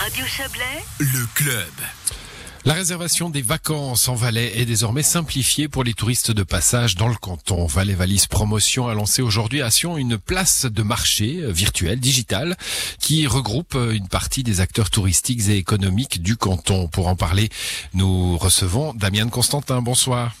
Radio Chablais, le club. La réservation des vacances en Valais est désormais simplifiée pour les touristes de passage dans le canton. Valais Valise Promotion a lancé aujourd'hui à Sion une place de marché virtuelle, digitale, qui regroupe une partie des acteurs touristiques et économiques du canton. Pour en parler, nous recevons Damien Constantin. Bonsoir.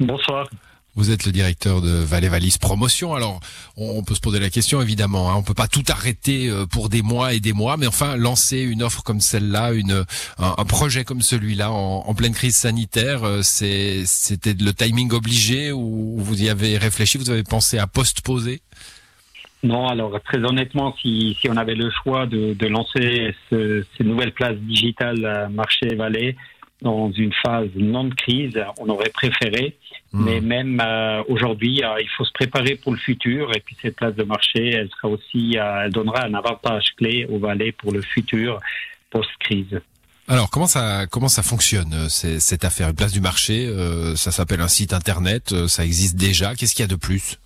Bonsoir. Vous êtes le directeur de Valais Valise Promotion. Alors, on peut se poser la question, évidemment. Hein. On peut pas tout arrêter euh, pour des mois et des mois, mais enfin, lancer une offre comme celle-là, une un, projet comme celui-là en, pleine crise sanitaire, euh, c'est c'était le timing obligé ou vous y avez réfléchi, vous avez pensé à post-poser? Non, alors très honnêtement, si, si on avait le choix de, de lancer ce, ces nouvelles places digitales marché Valais dans une phase non de crise, on aurait préféré. Hmm. Mais même euh, aujourd'hui, euh, il faut se préparer pour le futur. Et puis cette place de marché, elle sera aussi, euh, elle donnera un avantage clé au Valais pour le futur post-crise. Alors comment ça comment ça fonctionne cette affaire? Une place du marché, ça s'appelle un site internet, ça existe déjà. Qu'est-ce qu'il y a de plus?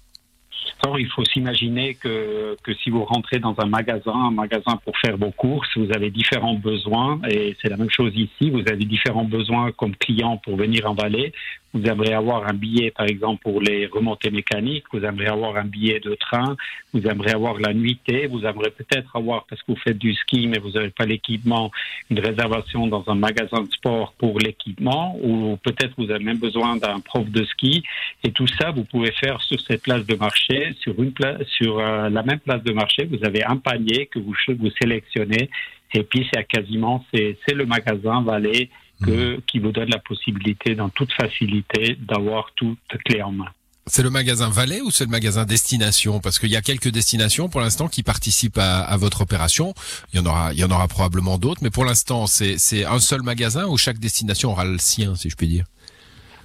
Il faut s'imaginer que, que si vous rentrez dans un magasin, un magasin pour faire vos courses, vous avez différents besoins et c'est la même chose ici. Vous avez différents besoins comme client pour venir en Valais. Vous aimeriez avoir un billet, par exemple, pour les remontées mécaniques. Vous aimeriez avoir un billet de train. Vous aimeriez avoir la nuitée. Vous aimeriez peut-être avoir, parce que vous faites du ski, mais vous n'avez pas l'équipement, une réservation dans un magasin de sport pour l'équipement. Ou peut-être vous avez même besoin d'un prof de ski. Et tout ça, vous pouvez faire sur cette place de marché sur une place, sur euh, la même place de marché, vous avez un panier que vous, vous sélectionnez et puis c'est quasiment c'est le magasin Valais que, mmh. qui vous donne la possibilité dans toute facilité d'avoir toute clé en main. C'est le magasin Valais ou c'est le magasin Destination? Parce qu'il y a quelques destinations pour l'instant qui participent à, à, votre opération. Il y en aura, il y en aura probablement d'autres, mais pour l'instant c'est un seul magasin où chaque destination aura le sien, si je puis dire?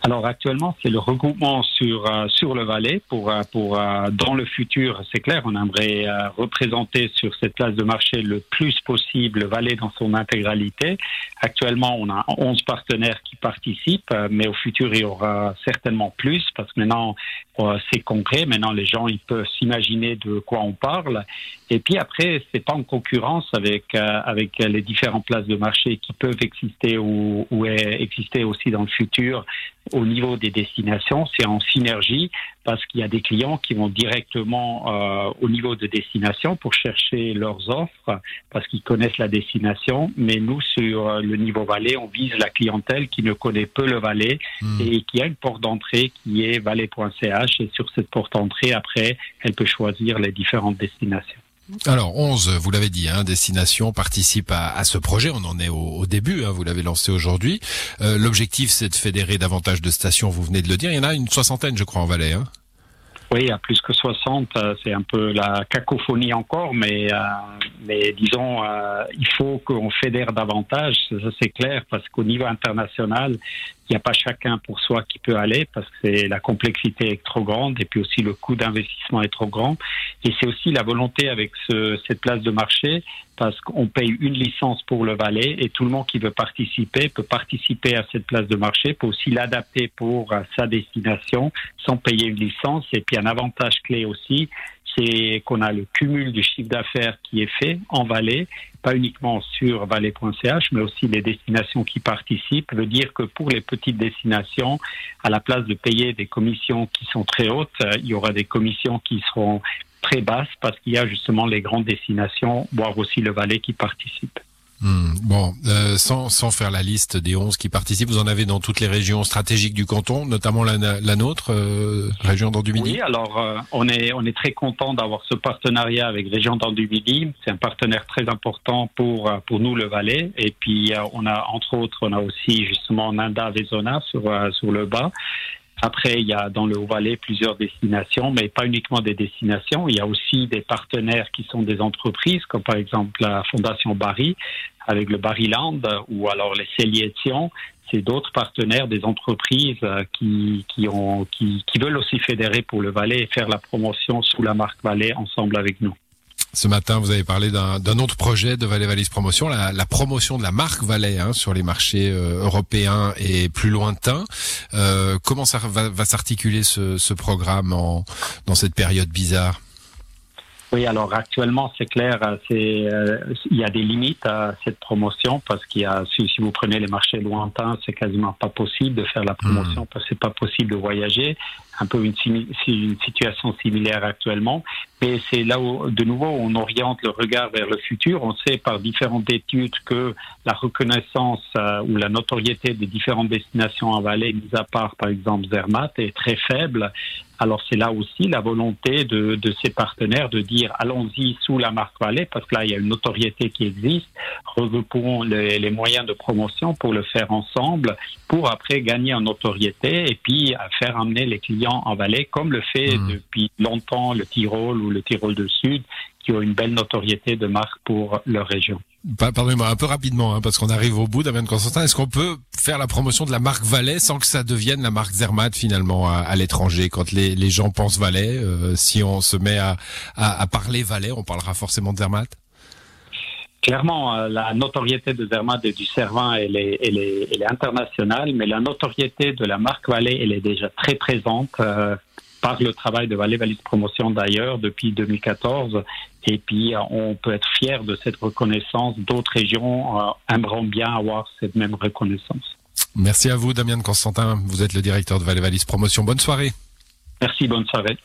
Alors actuellement, c'est le regroupement sur euh, sur le Valais pour euh, pour euh, dans le futur, c'est clair, on aimerait représenter sur cette place de marché le plus possible le Valais dans son intégralité. Actuellement, on a 11 partenaires qui participent, mais au futur, il y aura certainement plus parce que maintenant c'est concret. Maintenant, les gens ils peuvent s'imaginer de quoi on parle. Et puis après, c'est pas en concurrence avec avec les différentes places de marché qui peuvent exister ou, ou exister aussi dans le futur au niveau des destinations, c'est en synergie parce qu'il y a des clients qui vont directement euh, au niveau de destination pour chercher leurs offres parce qu'ils connaissent la destination. Mais nous, sur euh, le niveau Valais, on vise la clientèle qui ne connaît peu le Valais hmm. et qui a une porte d'entrée qui est valais.ch et sur cette porte d'entrée, après, elle peut choisir les différentes destinations. Alors 11, vous l'avez dit, hein, Destination participe à, ce projet. On en est au, début, hein, vous l'avez lancé aujourd'hui. Euh, l'objectif, c'est de fédérer davantage de stations, vous venez de le dire. Il y en a une soixantaine, je crois, en Valais. Hein. Oui, à plus que 60, euh, c'est un peu la cacophonie encore, mais, euh, mais disons, il faut qu'on fédère davantage, ça c'est clair, parce qu'au niveau international, il n'y a pas chacun pour soi qui peut aller parce que la complexité est trop grande et puis aussi le coût d'investissement est trop grand. Et c'est aussi la volonté avec ce, cette place de marché parce qu'on paye une licence pour le Valais et tout le monde qui veut participer peut participer à cette place de marché, peut aussi l'adapter pour sa destination sans payer une licence. Et puis un avantage clé aussi, c'est qu'on a le cumul du chiffre d'affaires qui est fait en Valais, pas uniquement sur Valais.ch, mais aussi les destinations qui participent, veut dire que pour les petites destinations, à la place de payer des commissions qui sont très hautes, euh, il y aura des commissions qui seront très basses parce qu'il y a justement les grandes destinations, voire aussi le Valais qui participent. Hmm, bon, euh, sans, sans faire la liste des 11 qui participent, vous en avez dans toutes les régions stratégiques du canton, notamment la, la nôtre, euh, région d'Andu-Midi Oui, alors euh, on, est, on est très content d'avoir ce partenariat avec région d'Andu-Midi. C'est un partenaire très important pour, pour nous, le Valais. Et puis on a, entre autres, on a aussi justement Nanda Vezona sur, sur le bas. Après, il y a dans le Haut-Valais plusieurs destinations, mais pas uniquement des destinations. Il y a aussi des partenaires qui sont des entreprises, comme par exemple la Fondation Barry, avec le Barryland, ou alors les Celliers C'est d'autres partenaires, des entreprises euh, qui, qui, ont, qui, qui veulent aussi fédérer pour le Valais et faire la promotion sous la marque Valais ensemble avec nous. Ce matin, vous avez parlé d'un autre projet de Valais Valais Promotion, la, la, promotion de la marque Valais hein, sur les marchés euh, européens et plus lointains. Euh, comment ça va, va s'articuler ce, ce, programme en, dans cette période bizarre? Oui, alors actuellement, c'est clair, euh, c'est euh, il y a des limites à cette promotion parce qu'il y a si, si, vous prenez les marchés lointains, c'est quasiment pas possible de faire la promotion mmh. parce que c'est pas possible de voyager. Un peu une, situation similaire actuellement, mais c'est là où de nouveau on oriente le regard vers le futur. On sait par différentes études que la reconnaissance euh, ou la notoriété des différentes destinations en vallée, mis à part par exemple Zermatt, est très faible. Alors c'est là aussi la volonté de, de ces partenaires de dire allons-y sous la marque Valais parce que là il y a une notoriété qui existe, regroupons les, moyens de promotion pour le faire ensemble, pour après gagner en notoriété et puis faire amener les clients en Valais comme le fait mmh. depuis longtemps le Tyrol ou le Tyrol du Sud qui ont une belle notoriété de marque pour leur région. Pardonnez-moi un peu rapidement, hein, parce qu'on arrive au bout, Damien Constantin. Est-ce qu'on peut faire la promotion de la marque Valais sans que ça devienne la marque Zermatt finalement à, l'étranger? Quand les, les, gens pensent Valais, euh, si on se met à, à, à, parler Valais, on parlera forcément de Zermatt? Clairement, euh, la notoriété de Zermatt et du Cervin, elle est, elle, est, elle est internationale, mais la notoriété de la marque Valais, elle est déjà très présente. Euh, par le travail de Valais Valise Promotion d'ailleurs depuis 2014. Et puis, on peut être fier de cette reconnaissance. D'autres régions euh, aimeront bien avoir cette même reconnaissance. Merci à vous, Damien Constantin. Vous êtes le directeur de Valais Valise Promotion. Bonne soirée. Merci, bonne soirée.